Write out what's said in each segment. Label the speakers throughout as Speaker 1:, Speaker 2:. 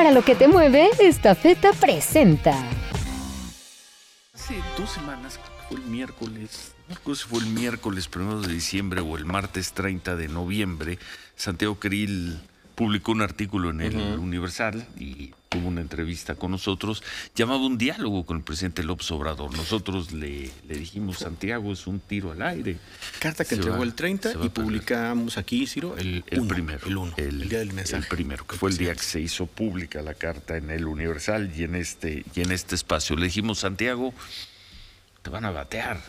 Speaker 1: Para lo que te mueve, esta feta presenta.
Speaker 2: Hace dos semanas, fue el miércoles, si fue el miércoles primero de diciembre o el martes 30 de noviembre, Santiago Krill publicó un artículo en el Universal y tuvo una entrevista con nosotros, llamaba un diálogo con el presidente López Obrador. Nosotros le, le dijimos, Santiago, es un tiro al aire.
Speaker 3: Carta que
Speaker 2: Se
Speaker 3: entregó
Speaker 2: va-
Speaker 3: el 30
Speaker 2: se va
Speaker 3: y publicamos aquí, Ciro, el,
Speaker 2: El
Speaker 3: uno,
Speaker 2: primero.
Speaker 3: El 1, el, día del mensaje.
Speaker 2: El primero, que fue el día que se hizo pública la carta en el Universal y en este, y en este espacio. Le dijimos, Santiago, te van a batear.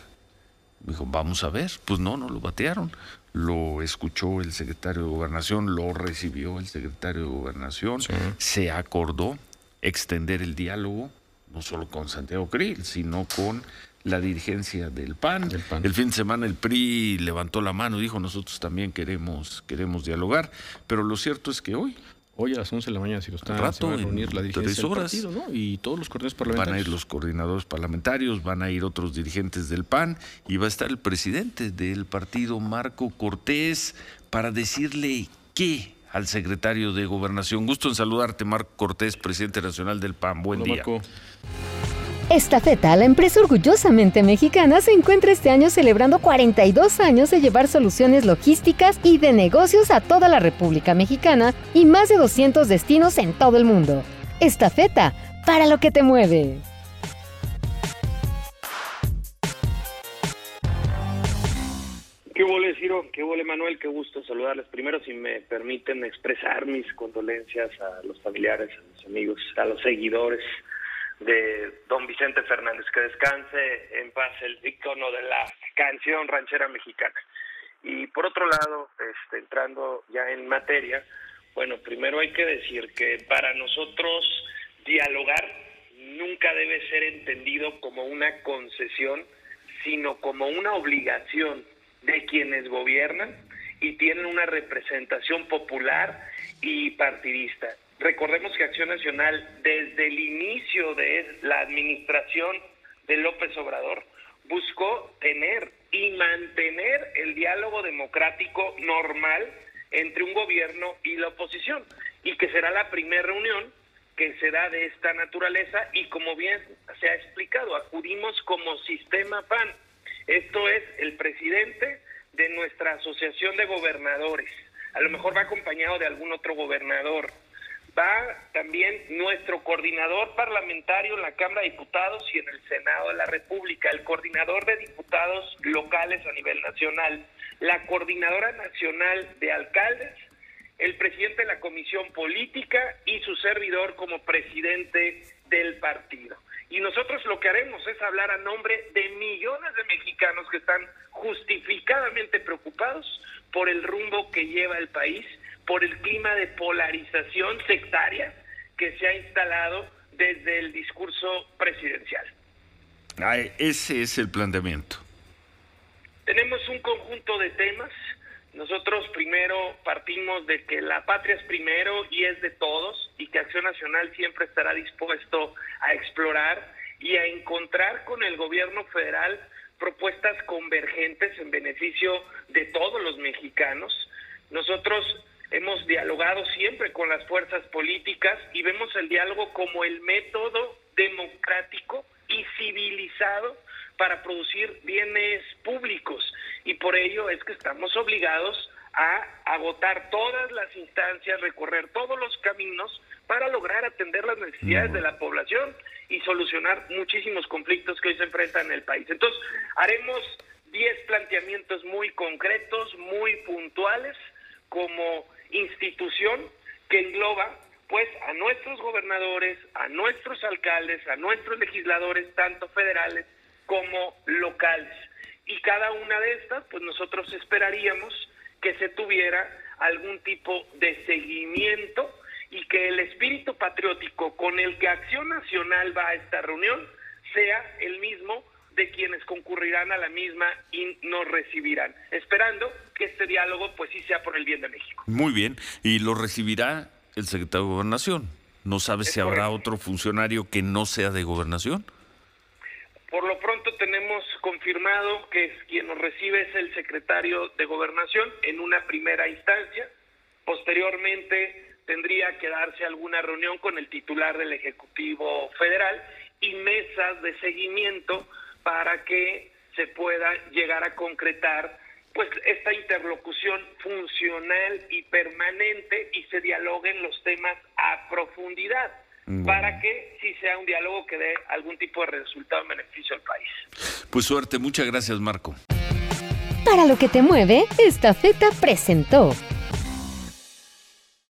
Speaker 2: Dijo, vamos a ver. Pues no, no lo batearon. Lo escuchó el secretario de Gobernación, lo recibió el secretario de Gobernación.
Speaker 3: Sí.
Speaker 2: Se acordó extender el diálogo, no solo con Santiago Krill, sino con la dirigencia del PAN.
Speaker 3: Del PAN.
Speaker 2: El fin de semana el PRI levantó la mano y dijo, nosotros también queremos, queremos dialogar. Pero lo cierto es que hoy
Speaker 3: Hoy a las 11 de la mañana, Ciro, está,
Speaker 2: Al rato,
Speaker 3: se va a reunir la dirigencia
Speaker 2: tres
Speaker 3: del
Speaker 2: horas.
Speaker 3: partido, ¿no? Y todos los coordinadores
Speaker 2: Van a
Speaker 3: parlamentarios.
Speaker 2: ir los coordinadores parlamentarios, van a ir otros dirigentes del PAN y va a estar el presidente del partido, Marco Cortés, para decirle qué al secretario de Gobernación. Gusto en saludarte, Marco Cortés, presidente nacional del PAN. Buen
Speaker 3: Hola,
Speaker 2: día.
Speaker 3: Marco.
Speaker 1: Esta feta, la empresa orgullosamente mexicana, se encuentra este año celebrando 42 años de llevar soluciones logísticas y de negocios a toda la República Mexicana y más de 200 destinos en todo el mundo. Esta feta, para lo que te mueve.
Speaker 4: ¿Qué huele, Ciro? ¿Qué huele, Manuel? Qué gusto saludarles. Primero, si me permiten expresar mis condolencias a los familiares, a los amigos, a los seguidores de don Vicente Fernández. Que descanse en paz el ícono de la canción ranchera mexicana. Y por otro lado, este, entrando ya en materia, bueno, primero hay que decir que para nosotros dialogar nunca debe ser entendido como una concesión, sino como una obligación de quienes gobiernan y tienen una representación popular y partidista. Recordemos que Acción Nacional, desde el inicio de la administración de López Obrador, buscó tener y mantener el diálogo democrático normal entre un gobierno y la oposición, y que será la primera reunión que se da de esta naturaleza y como bien se ha explicado, acudimos como sistema PAN. Esto es el presidente de nuestra asociación de gobernadores. A lo mejor va acompañado de algún otro gobernador. Va también nuestro coordinador parlamentario en la Cámara de Diputados y en el Senado de la República, el coordinador de diputados locales a nivel nacional, la coordinadora nacional de alcaldes, el presidente de la Comisión Política y su servidor como presidente del partido. Y nosotros lo que haremos es hablar a nombre de millones de mexicanos que están justificadamente preocupados por el rumbo que lleva el país, por el clima de polarización sectaria que se ha instalado desde el discurso presidencial.
Speaker 2: Ah, ese es el planteamiento.
Speaker 4: Tenemos un conjunto de temas. Nosotros primero partimos de que la patria es primero y es de todos y que Acción Nacional siempre estará dispuesto a explorar y a encontrar con el gobierno federal propuestas convergentes en beneficio de todos los mexicanos. Nosotros hemos dialogado siempre con las fuerzas políticas y vemos el diálogo como el método democrático y civilizado para producir bienes públicos y por ello es que estamos obligados a agotar todas las instancias, recorrer todos los caminos para lograr atender las necesidades de la población y solucionar muchísimos conflictos que hoy se enfrentan en el país. Entonces, haremos 10 planteamientos muy concretos, muy puntuales, como institución que engloba pues a nuestros gobernadores, a nuestros alcaldes, a nuestros legisladores, tanto federales como locales. Y cada una de estas, pues nosotros esperaríamos que se tuviera algún tipo de seguimiento y que el espíritu patriótico con el que Acción Nacional va a esta reunión sea el mismo de quienes concurrirán a la misma y nos recibirán, esperando que este diálogo pues sí sea por el bien de México.
Speaker 2: Muy bien. Y lo recibirá el secretario de Gobernación. ¿No sabe si habrá otro funcionario que no sea de Gobernación?
Speaker 4: Por lo pronto tenemos confirmado que es- quien nos recibe es el secretario de Gobernación en una primera instancia. Posteriormente tendría que darse alguna reunión con el titular del Ejecutivo Federal y mesas de seguimiento para que se pueda llegar a concretar pues esta interlocución funcional y permanente y se dialoguen los temas a profundidad para que sí sea un diálogo que dé algún tipo de resultado en beneficio al país.
Speaker 2: Pues suerte, muchas gracias Marco.
Speaker 1: Para lo que te mueve, esta feta presentó